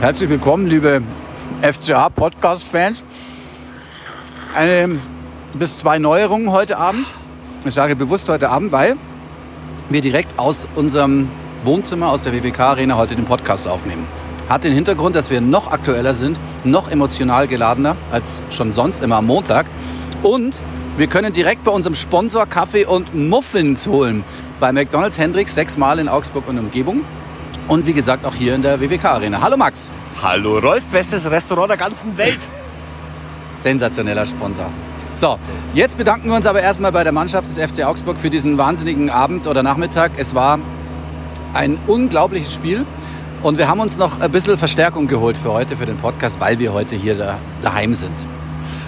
Herzlich willkommen, liebe FCA-Podcast-Fans. Bis zwei Neuerungen heute Abend. Ich sage bewusst heute Abend, weil wir direkt aus unserem Wohnzimmer, aus der WWK-Arena heute den Podcast aufnehmen. Hat den Hintergrund, dass wir noch aktueller sind, noch emotional geladener als schon sonst immer am Montag. Und wir können direkt bei unserem Sponsor Kaffee und Muffins holen. Bei McDonald's Hendricks sechsmal in Augsburg und Umgebung. Und wie gesagt auch hier in der WWK-Arena. Hallo Max. Hallo Rolf, bestes Restaurant der ganzen Welt. Sensationeller Sponsor. So, jetzt bedanken wir uns aber erstmal bei der Mannschaft des FC Augsburg für diesen wahnsinnigen Abend oder Nachmittag. Es war ein unglaubliches Spiel. Und wir haben uns noch ein bisschen Verstärkung geholt für heute, für den Podcast, weil wir heute hier da, daheim sind.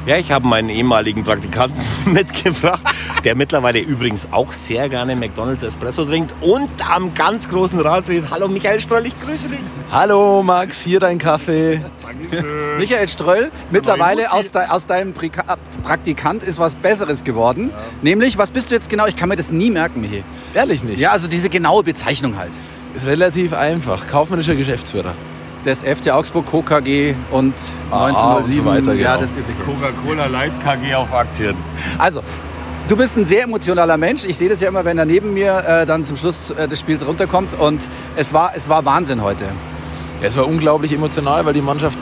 Ja, ich habe meinen ehemaligen Praktikanten mitgebracht, der mittlerweile übrigens auch sehr gerne McDonald's Espresso trinkt und am ganz großen Rad steht. Hallo Michael Stroll, ich grüße dich. Hallo Max, hier dein Kaffee. Dankeschön. Michael Ströll, mittlerweile aus, de, aus deinem Prika Praktikant ist was Besseres geworden. Ja. Nämlich, was bist du jetzt genau? Ich kann mir das nie merken, Michi. Ehrlich nicht? Ja, also diese genaue Bezeichnung halt. Ist relativ einfach. Kaufmännischer Geschäftsführer des FC Augsburg Co. KG und ah, 1907 und so weiter, genau. ja, das Coca-Cola Light KG auf Aktien. Also, Du bist ein sehr emotionaler Mensch. Ich sehe das ja immer, wenn er neben mir äh, dann zum Schluss äh, des Spiels runterkommt. Und es war, es war Wahnsinn heute. Ja, es war unglaublich emotional, weil die Mannschaft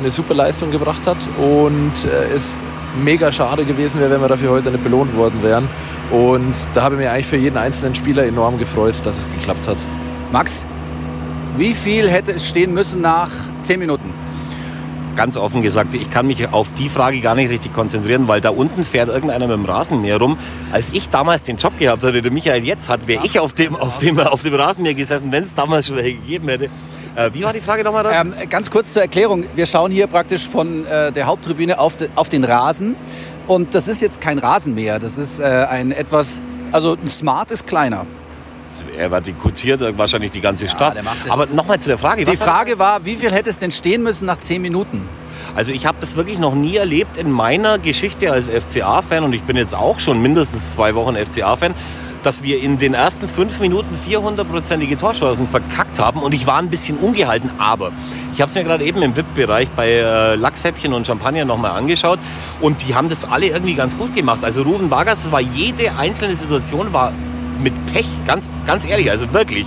eine super Leistung gebracht hat. Und äh, es mega schade gewesen wäre, wenn wir dafür heute nicht belohnt worden wären. Und da habe ich mich eigentlich für jeden einzelnen Spieler enorm gefreut, dass es geklappt hat. Max, wie viel hätte es stehen müssen nach 10 Minuten? Ganz offen gesagt, ich kann mich auf die Frage gar nicht richtig konzentrieren, weil da unten fährt irgendeiner mit dem Rasenmäher rum. Als ich damals den Job gehabt hatte, der Michael jetzt hat, wäre ich auf dem, auf, dem, auf dem Rasenmäher gesessen, wenn es damals schon gegeben hätte. Äh, wie war die Frage nochmal? Ähm, ganz kurz zur Erklärung. Wir schauen hier praktisch von äh, der Haupttribüne auf, de, auf den Rasen. Und das ist jetzt kein Rasenmäher. Das ist äh, ein etwas, also ein Smart ist kleiner. Er war dekutiert wahrscheinlich die ganze Stadt. Ja, Aber nochmal zu der Frage. Die Frage war, wie viel hätte es denn stehen müssen nach zehn Minuten? Also ich habe das wirklich noch nie erlebt in meiner Geschichte als FCA-Fan und ich bin jetzt auch schon mindestens zwei Wochen FCA-Fan, dass wir in den ersten fünf Minuten 400-prozentige Torchancen verkackt haben und ich war ein bisschen ungehalten, aber ich habe es mir gerade eben im VIP-Bereich bei äh, Lachshäppchen und Champagner nochmal angeschaut und die haben das alle irgendwie ganz gut gemacht. Also Ruven Vargas, es war jede einzelne Situation war mit Pech, ganz, ganz ehrlich, also wirklich.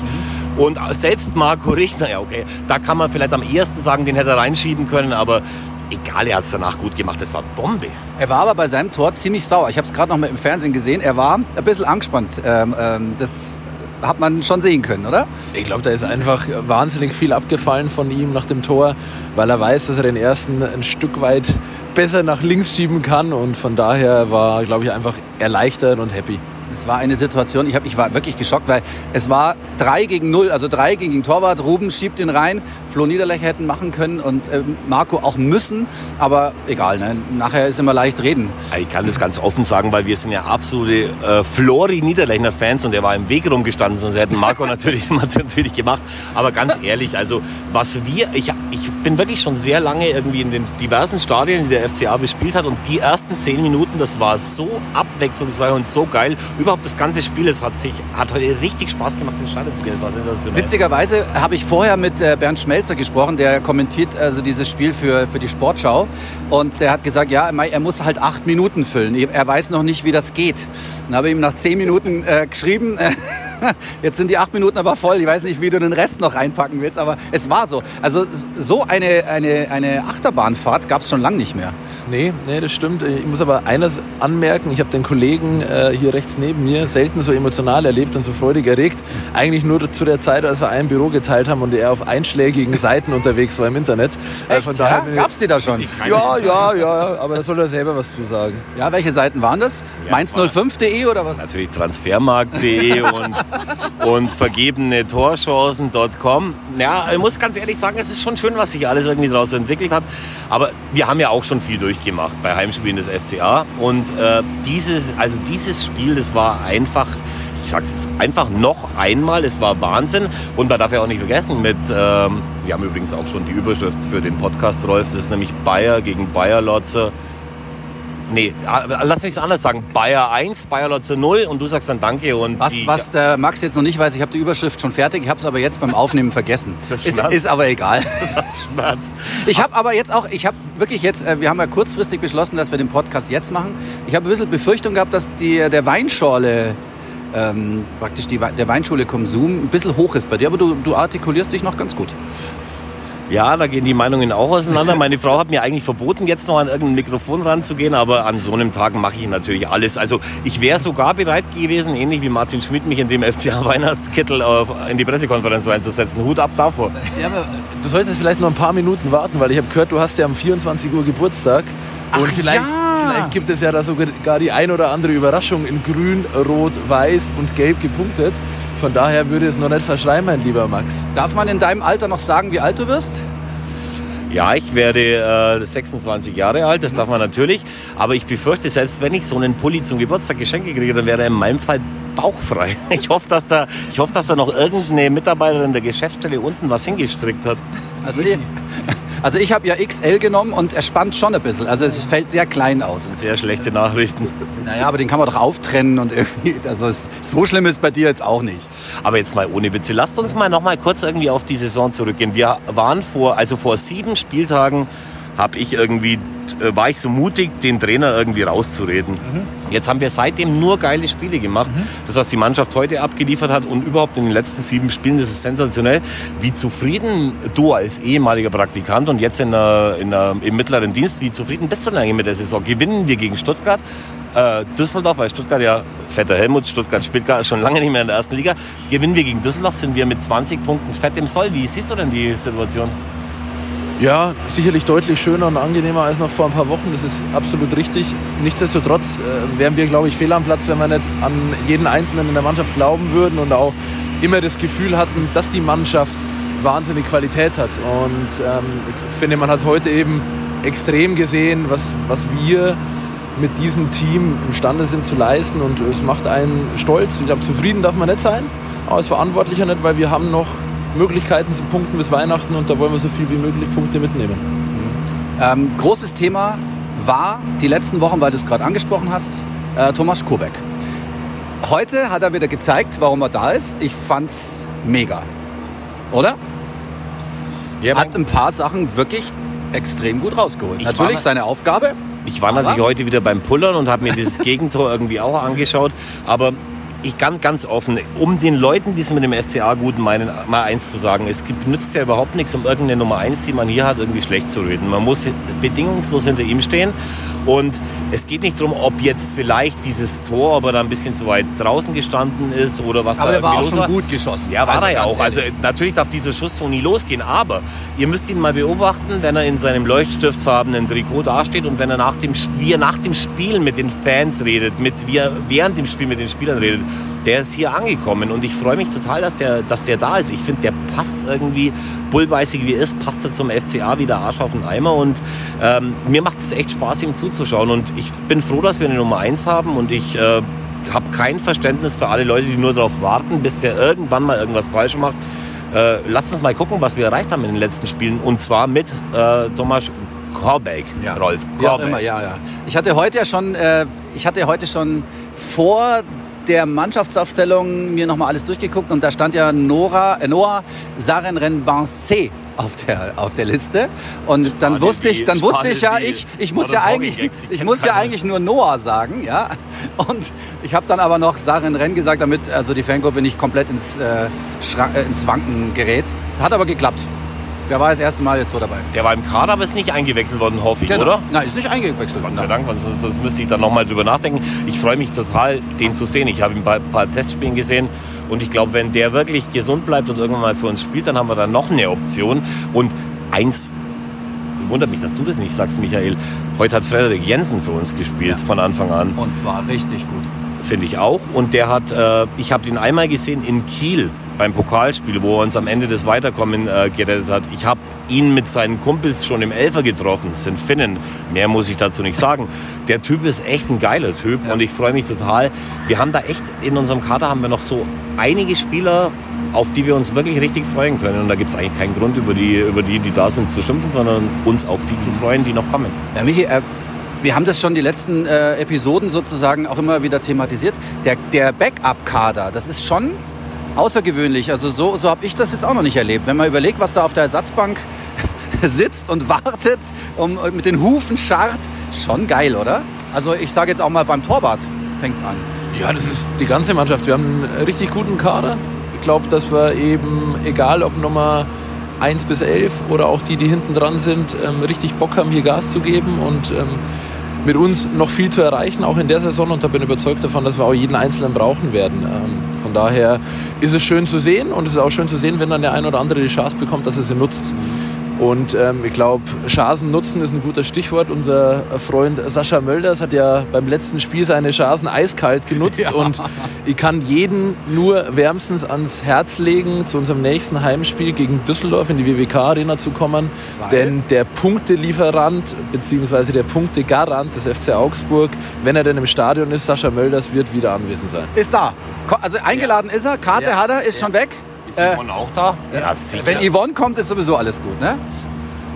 Und selbst Marco Richter, ja okay, da kann man vielleicht am ehesten sagen, den hätte er reinschieben können, aber egal, er hat es danach gut gemacht. Das war Bombe. Er war aber bei seinem Tor ziemlich sauer. Ich habe es gerade noch mal im Fernsehen gesehen. Er war ein bisschen angespannt. Ähm, ähm, das hat man schon sehen können, oder? Ich glaube, da ist einfach wahnsinnig viel abgefallen von ihm nach dem Tor, weil er weiß, dass er den ersten ein Stück weit besser nach links schieben kann und von daher war, glaube ich, einfach erleichtert und happy. Es war eine Situation, ich, hab, ich war wirklich geschockt, weil es war 3 gegen 0, also 3 gegen Torwart. Ruben schiebt ihn rein. Flo Niederlechner hätten machen können und äh, Marco auch müssen. Aber egal, ne? nachher ist immer leicht reden. Ich kann das ganz offen sagen, weil wir sind ja absolute äh, Flori Niederlechner Fans und er war im Weg rumgestanden, sonst hätten Marco natürlich, natürlich gemacht. Aber ganz ehrlich, also was wir, ich, ich bin wirklich schon sehr lange irgendwie in den diversen Stadien, die der FCA bespielt hat und die ersten 10 Minuten, das war so abwechslungsreich und so geil überhaupt das ganze Spiel, es hat, sich, hat heute richtig Spaß gemacht, ins Stadion zu gehen. Das war sensationell. Witzigerweise habe ich vorher mit äh, Bernd Schmelzer gesprochen, der kommentiert also dieses Spiel für, für die Sportschau. Und der hat gesagt, ja, er muss halt acht Minuten füllen. Er weiß noch nicht, wie das geht. Dann habe ich ihm nach zehn Minuten äh, geschrieben, Jetzt sind die acht Minuten aber voll. Ich weiß nicht, wie du den Rest noch reinpacken willst, aber es war so. Also so eine, eine, eine Achterbahnfahrt gab es schon lange nicht mehr. Nee, nee, das stimmt. Ich muss aber eines anmerken. Ich habe den Kollegen äh, hier rechts neben mir selten so emotional erlebt und so freudig erregt. Eigentlich nur zu der Zeit, als wir ein Büro geteilt haben und er auf einschlägigen Seiten unterwegs war im Internet. Äh, Echt? Von daher ja? Gab's die da schon? Ja, ja, ja. Aber da soll er selber was zu sagen. Ja, welche Seiten waren das? Ja, Mainz05.de oder was? Natürlich transfermarkt.de und und vergebene Torchancen.com. Ja, ich muss ganz ehrlich sagen, es ist schon schön, was sich alles irgendwie daraus entwickelt hat. Aber wir haben ja auch schon viel durchgemacht bei Heimspielen des FCA. Und äh, dieses, also dieses Spiel, das war einfach, ich sage es einfach noch einmal, es war Wahnsinn. Und man darf ja auch nicht vergessen, mit, ähm, wir haben übrigens auch schon die Überschrift für den Podcast, Rolf, das ist nämlich Bayer gegen Bayer Lotzer Nee, lass mich es anders sagen. Bayer 1, Bayer Lotze 0 und du sagst dann Danke. Und was, was der Max jetzt noch nicht weiß, ich habe die Überschrift schon fertig, ich habe es aber jetzt beim Aufnehmen vergessen. Das ist, ist aber egal. Das schmerzt. Ich habe aber jetzt auch, ich habe wirklich jetzt, äh, wir haben ja kurzfristig beschlossen, dass wir den Podcast jetzt machen. Ich habe ein bisschen Befürchtung gehabt, dass die, der Weinschorle, ähm, praktisch die, der Weinschule-Konsum ein bisschen hoch ist bei dir, aber du, du artikulierst dich noch ganz gut. Ja, da gehen die Meinungen auch auseinander. Meine Frau hat mir eigentlich verboten, jetzt noch an irgendein Mikrofon ranzugehen, aber an so einem Tag mache ich natürlich alles. Also ich wäre sogar bereit gewesen, ähnlich wie Martin Schmidt, mich in dem FCA Weihnachtskittel in die Pressekonferenz reinzusetzen. Hut ab davor. Ja, aber du solltest vielleicht noch ein paar Minuten warten, weil ich habe gehört, du hast ja um 24 Uhr Geburtstag. Ach und vielleicht, ja. vielleicht gibt es ja da sogar die ein oder andere Überraschung in grün, rot, weiß und gelb gepunktet. Von daher würde es noch nicht verschreien, mein lieber Max. Darf man in deinem Alter noch sagen, wie alt du wirst? Ja, ich werde äh, 26 Jahre alt, das darf man natürlich. Aber ich befürchte, selbst wenn ich so einen Pulli zum Geburtstag geschenkt kriege, dann wäre er in meinem Fall bauchfrei. Ich hoffe, dass da, ich hoffe, dass da noch irgendeine Mitarbeiterin der Geschäftsstelle unten was hingestrickt hat. Also ich, also ich habe ja XL genommen und er spannt schon ein bisschen. Also es fällt sehr klein aus. Sehr schlechte Nachrichten. Naja, aber den kann man doch auftrennen und irgendwie, also so schlimm ist bei dir jetzt auch nicht. Aber jetzt mal ohne Witze, lasst uns mal noch mal kurz irgendwie auf die Saison zurückgehen. Wir waren vor, also vor sieben Spieltagen habe ich irgendwie, äh, war ich so mutig, den Trainer irgendwie rauszureden. Mhm. Jetzt haben wir seitdem nur geile Spiele gemacht. Das, was die Mannschaft heute abgeliefert hat und überhaupt in den letzten sieben Spielen, das ist sensationell. Wie zufrieden du als ehemaliger Praktikant und jetzt in der, in der, im mittleren Dienst, wie zufrieden bist du denn eigentlich mit der Saison? Gewinnen wir gegen Stuttgart? Äh, Düsseldorf, weil Stuttgart ja, fetter Helmut, Stuttgart spielt gar schon lange nicht mehr in der ersten Liga. Gewinnen wir gegen Düsseldorf, sind wir mit 20 Punkten fett im Soll. Wie siehst du denn die Situation? Ja, sicherlich deutlich schöner und angenehmer als noch vor ein paar Wochen. Das ist absolut richtig. Nichtsdestotrotz äh, wären wir, glaube ich, fehl am Platz, wenn wir nicht an jeden Einzelnen in der Mannschaft glauben würden und auch immer das Gefühl hatten, dass die Mannschaft wahnsinnig Qualität hat. Und ähm, ich finde, man hat es heute eben extrem gesehen, was, was wir mit diesem Team imstande sind zu leisten. Und es macht einen stolz. Ich glaube, zufrieden darf man nicht sein, aber als Verantwortlicher nicht, weil wir haben noch Möglichkeiten zu punkten bis Weihnachten und da wollen wir so viel wie möglich Punkte mitnehmen. Ähm, großes Thema war die letzten Wochen, weil du es gerade angesprochen hast, äh, Thomas Kubek. Heute hat er wieder gezeigt, warum er da ist. Ich fand's mega. Oder? Ja, Hat ein paar Sachen wirklich extrem gut rausgeholt. Ich Natürlich seine Aufgabe. Ich war natürlich heute wieder beim Pullern und habe mir dieses Gegentor irgendwie auch angeschaut. Aber ich ganz, ganz offen, um den Leuten, die es mit dem FCA gut meinen, mal eins zu sagen. Es gibt, nützt ja überhaupt nichts, um irgendeine Nummer eins, die man hier hat, irgendwie schlecht zu reden. Man muss bedingungslos hinter ihm stehen. Und es geht nicht darum, ob jetzt vielleicht dieses Tor, ob er da ein bisschen zu weit draußen gestanden ist oder was Aber da war auch schon gut geschossen. ja, war Also er ja auch. Also ehrlich. natürlich darf dieser Schuss so nie losgehen, aber ihr müsst ihn mal beobachten, wenn er in seinem leuchtstiftfarbenen Trikot dasteht und wenn er nach dem, wie er nach dem Spiel mit den Fans redet, mit, wie er während dem Spiel mit den Spielern redet, der ist hier angekommen und ich freue mich total, dass der, dass der da ist. Ich finde, der passt irgendwie, bullbeißig wie er ist, passt er zum FCA wie der Arsch auf den Eimer und ähm, mir macht es echt Spaß, ihm zuzuschauen und ich bin froh, dass wir eine Nummer eins haben und ich äh, habe kein Verständnis für alle Leute, die nur darauf warten, bis der irgendwann mal irgendwas falsch macht. Äh, lasst uns mal gucken, was wir erreicht haben in den letzten Spielen. Und zwar mit äh, Thomas Korbeck, Ja. Rolf Korbeck. immer, ja, ja. Ich hatte heute ja schon, äh, ich hatte heute schon vor der Mannschaftsaufstellung mir nochmal alles durchgeguckt und da stand ja Nora, äh, Noah Sarenrenbancé auf der, auf der Liste. Und dann wusste ich, dann wusste ich ja, ich, ich muss ja eigentlich, ich muss ja eigentlich nur Noah sagen, ja. Und ich habe dann aber noch Sarenren gesagt, damit also die Fankurve nicht komplett ins, äh, äh, ins Wanken gerät. Hat aber geklappt. Wer war das erste Mal jetzt so dabei? Der war im Kader, aber ist nicht eingewechselt worden, hoffe ich, Genau. oder? Nein, ist nicht eingewechselt. Gott sei. Dank, sonst sonst müsste ich da nochmal drüber nachdenken. Ich freue mich total, den zu sehen. Ich habe ihn bei ein paar Testspielen gesehen und ich glaube, wenn der wirklich gesund bleibt und irgendwann mal für uns spielt, dann haben wir da noch eine Option. Und eins, wundert mich, dass du das nicht sagst, Michael. Heute hat Frederik Jensen für uns gespielt Ja. von Anfang an, Und zwar richtig gut. finde ich auch. Und der hat, äh, ich habe den einmal gesehen in Kiel beim Pokalspiel, wo er uns am Ende das Weiterkommen äh, gerettet hat. Ich habe ihn mit seinen Kumpels schon im Elfer getroffen. Das sind Finnen. Mehr muss ich dazu nicht sagen. Der Typ ist echt ein geiler Typ Ja. und ich freue mich total. Wir haben da echt, in unserem Kader haben wir noch so einige Spieler, auf die wir uns wirklich richtig freuen können. Und da gibt es eigentlich keinen Grund, über die, über die, die da sind, zu schimpfen, sondern uns auf die zu freuen, die noch kommen. Ja, Michi, äh, wir haben das schon die letzten äh, Episoden sozusagen auch immer wieder thematisiert. Der, der Backup-Kader, das ist schon außergewöhnlich. Also so, so habe ich das jetzt auch noch nicht erlebt. Wenn man überlegt, was da auf der Ersatzbank sitzt und wartet und mit den Hufen scharrt, schon geil, oder? Also ich sage jetzt auch mal beim Torwart fängt es an. Ja, das ist die ganze Mannschaft. Wir haben einen richtig guten Kader. Ich glaube, dass wir eben, egal ob Nummer 1 bis 11 oder auch die, die hinten dran sind, ähm, richtig Bock haben, hier Gas zu geben und ähm, mit uns noch viel zu erreichen, auch in der Saison. Und da bin ich überzeugt davon, dass wir auch jeden Einzelnen brauchen werden. Ähm, von daher ist es schön zu sehen und es ist auch schön zu sehen, wenn dann der ein oder andere die Chance bekommt, dass er sie nutzt. Und ähm, ich glaube, Chancen nutzen ist ein guter Stichwort. Unser Freund Sascha Mölders hat ja beim letzten Spiel seine Chancen eiskalt genutzt. Ja. Und ich kann jeden nur wärmstens ans Herz legen, zu unserem nächsten Heimspiel gegen Düsseldorf in die WWK-Arena zu kommen. Weil? Denn der Punktelieferant bzw. der Punktegarant des FC Augsburg, wenn er denn im Stadion ist, Sascha Mölders, wird wieder anwesend sein. Ist da. Also eingeladen ja. ist er, Karte ja. hat er, ist schon weg. Ist Yvonne äh, auch da? Ja, sicher. Wenn Yvonne kommt, ist sowieso alles gut, ne?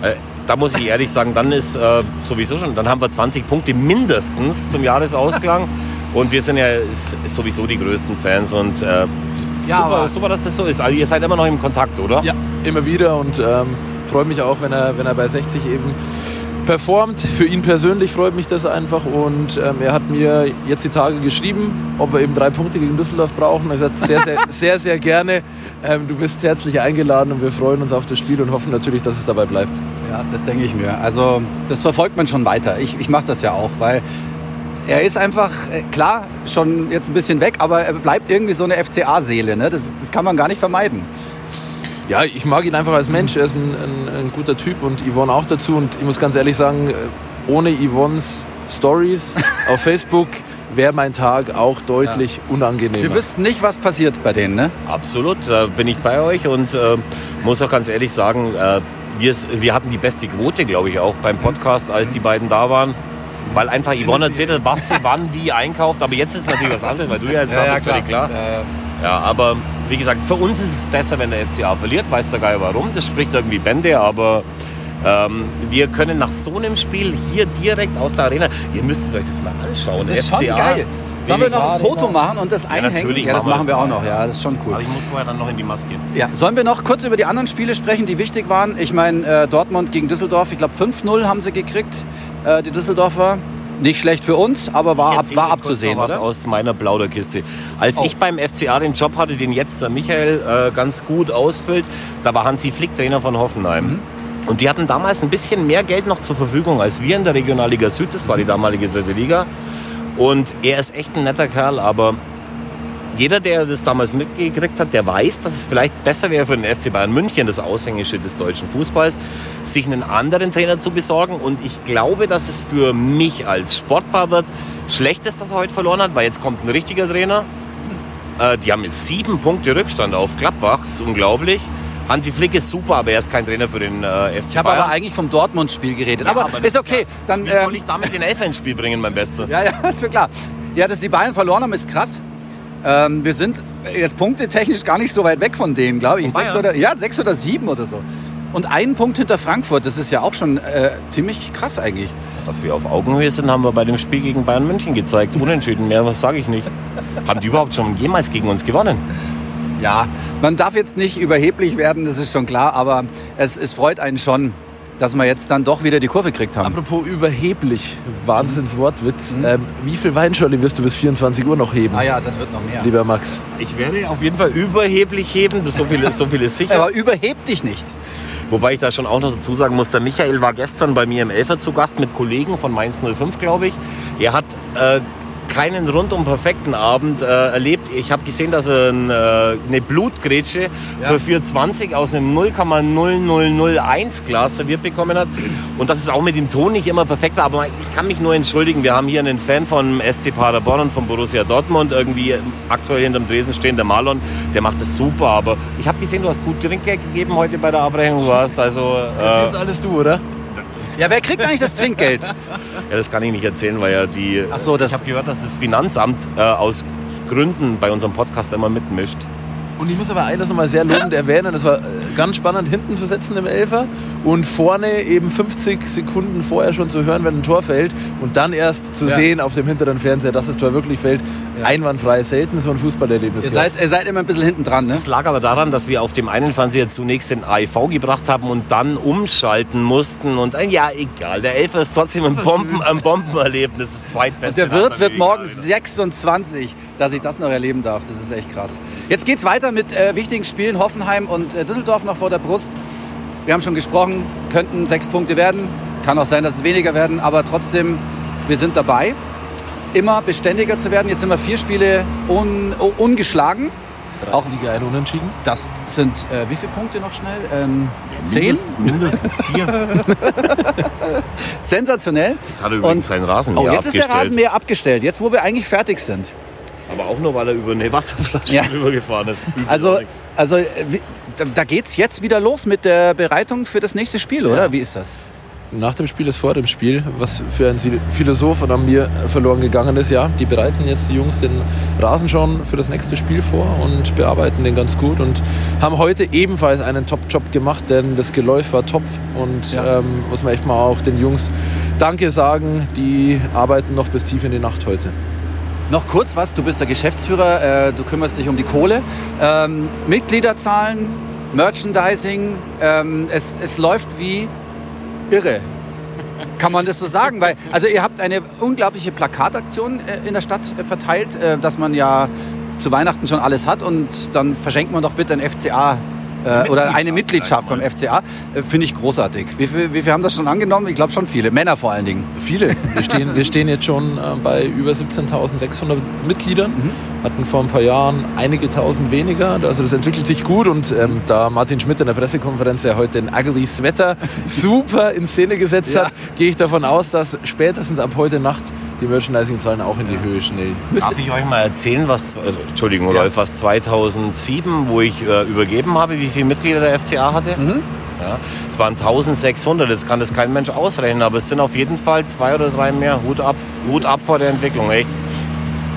Äh, da muss ich ehrlich sagen, dann ist äh, sowieso schon, dann haben wir 20 Punkte mindestens zum Jahresausklang. und wir sind ja sowieso die größten Fans und äh, ja, super, super, dass das so ist. Also ihr seid immer noch im Kontakt, oder? Ja, immer wieder und ähm, freue mich auch, wenn er, wenn er bei 60 eben performt. Für ihn persönlich freut mich das einfach und ähm, er hat mir jetzt die Tage geschrieben, ob wir eben drei Punkte gegen Düsseldorf brauchen. Er sagt sehr, sehr, sehr, sehr gerne. Ähm, du bist herzlich eingeladen und wir freuen uns auf das Spiel und hoffen natürlich, dass es dabei bleibt. Ja, das denke ich mir. Also das verfolgt man schon weiter. Ich, ich mache das ja auch, weil er ist einfach, äh, klar, schon jetzt ein bisschen weg, aber er bleibt irgendwie so eine FCA-Seele. Ne? Das, das kann man gar nicht vermeiden ja, ich mag ihn einfach als Mensch. Er ist ein, ein, ein, guter Typ und Yvonne auch dazu. Und ich muss ganz ehrlich sagen, äh, ohne Yvonnes Stories auf Facebook wäre mein Tag auch deutlich ja. unangenehmer. Wir wüssten nicht, was passiert bei denen, ne? Absolut, da bin ich bei euch und äh, muss auch ganz ehrlich sagen, äh, wir, wir hatten die beste Quote, glaube ich, auch beim Podcast, als die beiden da waren. Weil einfach Yvonne erzählt hat, was sie wann wie einkauft. Aber jetzt ist es natürlich was anderes, weil du ja jetzt ja, sagst, ja, völlig klar. Ja, ja, aber wie gesagt, für uns ist es besser, wenn der FCA verliert. Weiß der Geil warum. Das spricht irgendwie Bände, aber ähm, wir können nach so einem Spiel hier direkt aus der Arena, ihr müsst es euch das mal anschauen. Das ist FCA, schon geil. Sollen wir noch ein Foto machen und das einhängen? Ja, natürlich ja das machen wir auch noch. Ja, das ist schon cool. Aber ich muss vorher dann noch in die Maske. Ja, sollen wir noch kurz über die anderen Spiele sprechen, die wichtig waren? Ich meine, äh, Dortmund gegen Düsseldorf, ich glaube 5-0 haben sie gekriegt, äh, die Düsseldorfer. Nicht schlecht für uns, aber war, ab, war abzusehen. was oder? aus meiner Plauderkiste. Als oh. ich beim FCA den Job hatte, den jetzt der Michael äh, ganz gut ausfüllt, da war Hansi Flick Trainer von Hoffenheim. Mhm. Und die hatten damals ein bisschen mehr Geld noch zur Verfügung als wir in der Regionalliga Süd. Das war die damalige dritte Liga. Und er ist echt ein netter Kerl, aber jeder, der das damals mitgekriegt hat, der weiß, dass es vielleicht besser wäre für den FC Bayern München, das Aushängeschild des deutschen Fußballs, sich einen anderen Trainer zu besorgen. Und ich glaube, dass es für mich als Sportbar wird schlecht ist, dass er heute verloren hat, weil jetzt kommt ein richtiger Trainer. Äh, die haben jetzt sieben Punkte Rückstand auf Gladbach, das ist unglaublich. Hansi Flick ist super, aber er ist kein Trainer für den äh, FC Ich habe aber eigentlich vom Dortmund-Spiel geredet. Ja, aber, aber ist okay. Dann, wie soll ähm, ich damit den Elfer ins Spiel bringen, mein Bester? Ja, ja, ist schon klar. Ja, dass die Bayern verloren haben, ist krass. Ähm, wir sind jetzt punktetechnisch gar nicht so weit weg von denen, glaube ich. Sechs oder, ja, sechs oder sieben oder so. Und einen Punkt hinter Frankfurt, das ist ja auch schon äh, ziemlich krass eigentlich. Dass wir auf Augenhöhe sind, haben wir bei dem Spiel gegen Bayern München gezeigt. Unentschieden, mehr sage ich nicht. haben die überhaupt schon jemals gegen uns gewonnen? Ja, man darf jetzt nicht überheblich werden, das ist schon klar, aber es, es freut einen schon, dass wir jetzt dann doch wieder die Kurve gekriegt haben. Apropos überheblich, Wahnsinnswortwitz. Mhm. Ähm, wie viel Weinschorle wirst du bis 24 Uhr noch heben? Ah ja, das wird noch mehr. Lieber Max. Ich werde auf jeden Fall überheblich heben, das so viel, so viel ist sicher. Aber überheb dich nicht. Wobei ich da schon auch noch dazu sagen muss, der Michael war gestern bei mir im Elfer zu Gast mit Kollegen von Mainz 05, glaube ich. Er hat äh, keinen rundum perfekten Abend äh, erlebt. Ich habe gesehen, dass er ein, äh, eine Blutgrätsche ja. für 420 aus einem 0,0001 Glas serviert bekommen hat. Und das ist auch mit dem Ton nicht immer perfekt war. Aber ich kann mich nur entschuldigen. Wir haben hier einen Fan vom SC Paderborn und von Borussia Dortmund irgendwie aktuell hinterm Dresen stehen, der Marlon. Der macht das super. Aber ich habe gesehen, du hast gut Trinkgeld gegeben heute bei der Abrechnung. Du hast also. Äh, das ist alles du, oder? Ja, wer kriegt eigentlich das Trinkgeld? ja, das kann ich nicht erzählen, weil ja die. Ach so, das ich habe gehört, dass das Finanzamt äh, aus Gründen bei unserem Podcast immer mitmischt. Und ich muss aber eines nochmal sehr lobend erwähnen, es war äh, ganz spannend, hinten zu setzen im Elfer und vorne eben 50 Sekunden vorher schon zu hören, wenn ein Tor fällt und dann erst zu Ja. sehen auf dem hinteren Fernseher, dass das Tor wirklich fällt. Einwandfrei, selten so ein Fußballerlebnis. Ihr seid, ihr seid immer ein bisschen hinten dran, ne? Das lag aber daran, dass wir auf dem einen Fernseher zunächst den AIV gebracht haben und dann umschalten mussten. Und äh, ja, egal. Der Elfer ist trotzdem ein, Bomben, ein Bombenerlebnis. Das zweitbeste. Der Wirt wird der morgen Liga. 26, dass ich das noch erleben darf. Das ist echt krass. Jetzt geht's weiter mit äh, wichtigen Spielen. Hoffenheim und äh, Düsseldorf noch vor der Brust. Wir haben schon gesprochen, könnten sechs Punkte werden. Kann auch sein, dass es weniger werden, aber trotzdem, wir sind dabei. Immer beständiger zu werden. Jetzt sind wir vier Spiele un, un, ungeschlagen. Drei auch- Siege, ein Unentschieden. Das sind äh, wie viele Punkte noch schnell? Ähm, zehn? Mindestens vier. Sensationell. Jetzt hat er übrigens Und- seinen Rasenmäher Oh, jetzt ist der abgestellt. Rasenmäher abgestellt. Jetzt, wo wir eigentlich fertig sind. Aber auch nur, weil er über eine Wasserflasche Ja. drüber gefahren ist. Also, also da, geht's jetzt wieder los mit der Bereitung für das nächste Spiel, oder? Wie ist das? Nach dem Spiel ist vor dem Spiel, was für ein Philosoph an mir verloren gegangen ist. Ja, die bereiten jetzt die Jungs den Rasen schon für das nächste Spiel vor und bearbeiten den ganz gut und haben heute ebenfalls einen Top-Job gemacht, denn das Geläuf war top und Ja. ähm, muss man echt mal auch den Jungs Danke sagen. Die arbeiten noch bis tief in die Nacht heute. Noch kurz was, du bist der Geschäftsführer, äh, du kümmerst dich um die Kohle. Ähm, Mitgliederzahlen, Merchandising, ähm, es, es läuft wie irre. Kann man das so sagen? Weil, also ihr habt eine unglaubliche Plakataktion äh, in der Stadt äh, verteilt, äh, dass man ja zu Weihnachten schon alles hat und dann verschenkt man doch bitte ein FCA äh, oder eine Mitgliedschaft beim FCA. Äh, Finde ich großartig. Wie viel, wie viel haben das schon angenommen? Ich glaube schon viele. Männer vor allen Dingen. Viele. Wir stehen, wir stehen jetzt schon äh, bei über 17.600 Mitgliedern. Hatten vor ein paar Jahren einige tausend weniger. Also das entwickelt sich gut. Und ähm, da Martin Schmidt in der Pressekonferenz ja heute den Ugly Sweater super in Szene gesetzt Ja. hat, gehe ich davon aus, dass spätestens ab heute Nacht die Merchandising-Zahlen auch in die Höhe schnellen. Darf ich euch mal erzählen, was, äh, Entschuldigung, Ja. Rolf, was 2007, wo ich äh, übergeben habe, wie viele Mitglieder der FCA hatte? Mhm. Ja, es waren 1600, jetzt kann das kein Mensch ausrechnen, aber es sind auf jeden Fall zwei oder drei mehr. Hut ab, Hut ab vor der Entwicklung, echt.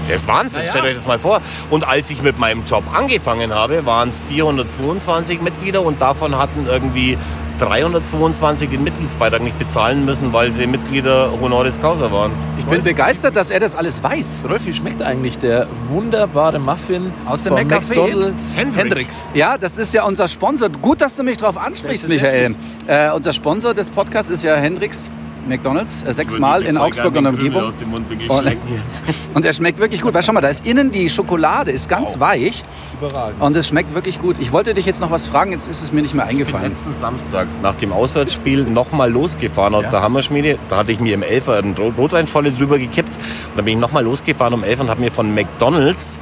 Das ist Wahnsinn, ja. stellt euch das mal vor. Und als ich mit meinem Job angefangen habe, waren es 422 Mitglieder und davon hatten irgendwie 322 den Mitgliedsbeitrag nicht bezahlen müssen, weil sie Mitglieder Honoris Causa waren. Ich bin begeistert, dass er das alles weiß. Rolf, wie schmeckt eigentlich der wunderbare Muffin Aus dem? McDonald's? Hendrix. Ja, das ist ja unser Sponsor. Gut, dass du mich darauf ansprichst, Michael. Äh, unser Sponsor des Podcasts ist ja Hendrix McDonalds, äh, sechsmal in Augsburg und Umgebung. Aus dem Mund wirklich Und-. Und er schmeckt wirklich gut. Weil schau mal, da ist innen die Schokolade, ist ganz weich Überragend. und es schmeckt wirklich gut. Ich wollte dich jetzt noch was fragen, jetzt ist es mir nicht mehr Ich bin eingefallen. letzten Samstag nach dem Auswärtsspiel nochmal losgefahren aus Ja. der Hammerschmiede. Da hatte ich mir im Elfer einen Rot- Rotweinvolle drüber gekippt. Und dann bin ich nochmal losgefahren um 11 und habe mir von McDonalds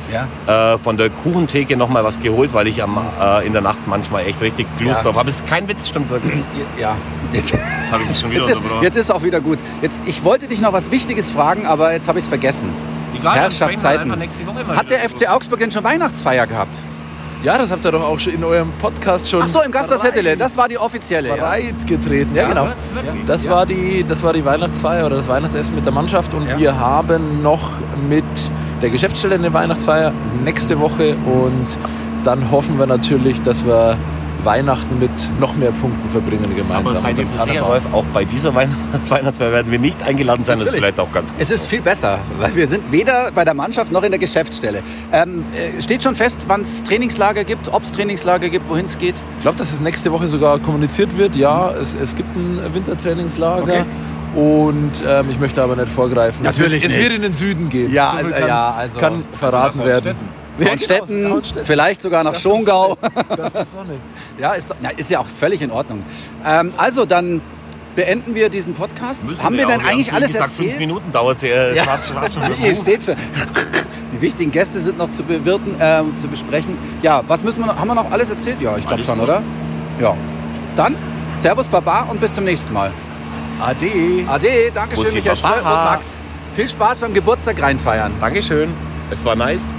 Ja. äh, von der Kuchentheke nochmal was geholt, weil ich am, äh, in der Nacht manchmal echt richtig Lust Ja. drauf habe. Es ist kein Witz, stimmt wirklich. Ja. Jetzt, Jetzt habe ich mich schon wieder jetzt, ist, unterbrochen. jetzt ist auch wieder gut. Jetzt, ich wollte dich noch was Wichtiges fragen, aber jetzt habe ich es vergessen. Egal, Herrschaftszeiten. Hat der FC Augsburg denn schon Weihnachtsfeier gehabt? Ja, das habt ihr doch auch schon in eurem Podcast schon Ach so, im Gasthaus Hettele. Das war die offizielle. Ja. bereit getreten. Ja, genau. Wird's wirklich? Das, Ja. war die, das war die Weihnachtsfeier oder das Weihnachtsessen mit der Mannschaft und Ja. wir haben noch mit der Geschäftsstelle eine Weihnachtsfeier nächste Woche und dann hoffen wir natürlich, dass wir Weihnachten mit noch mehr Punkten verbringen gemeinsam. Aber seid ihr. Rolf, auch bei dieser Weihn Weihnachtsfeier werden wir nicht eingeladen sein. Das ist Natürlich. vielleicht auch ganz gut. Es ist viel besser, weil wir sind weder bei der Mannschaft noch in der Geschäftsstelle. Ähm, äh, steht schon fest, wann es Trainingslager gibt, ob es Trainingslager gibt, wohin es geht? Ich glaube, dass es nächste Woche sogar kommuniziert wird. Ja, es, es gibt ein Wintertrainingslager. Okay. Und ähm, ich möchte aber nicht vorgreifen. Natürlich es wird, nicht. es wird in den Süden gehen. Ja, So also- kann, ja, also- kann verraten werden. Hornstetten. Ja, genau, Hornstetten, Hornstetten. vielleicht sogar nach Das ist- Schongau. Das ist Sonne. Ja, ist, na, ist ja auch völlig in Ordnung. Ähm, also, dann beenden wir diesen Podcast. Müssen haben wir auch. denn eigentlich alles gesagt, erzählt? Fünf Minuten dauert es. Äh, Ja. schwarz, steht schon. Die wichtigen Gäste sind noch zu bewirten, ähm, zu besprechen. Ja, was müssen wir noch? Haben wir noch alles erzählt? Ja, ich glaube schon, gut. oder? Ja. Dann, Servus Baba und bis zum nächsten Mal. Ade. Ade, danke schön, Bussi Michael Baba. Ströll und Max. Viel Spaß beim Geburtstag reinfeiern. Dankeschön. Es war nice.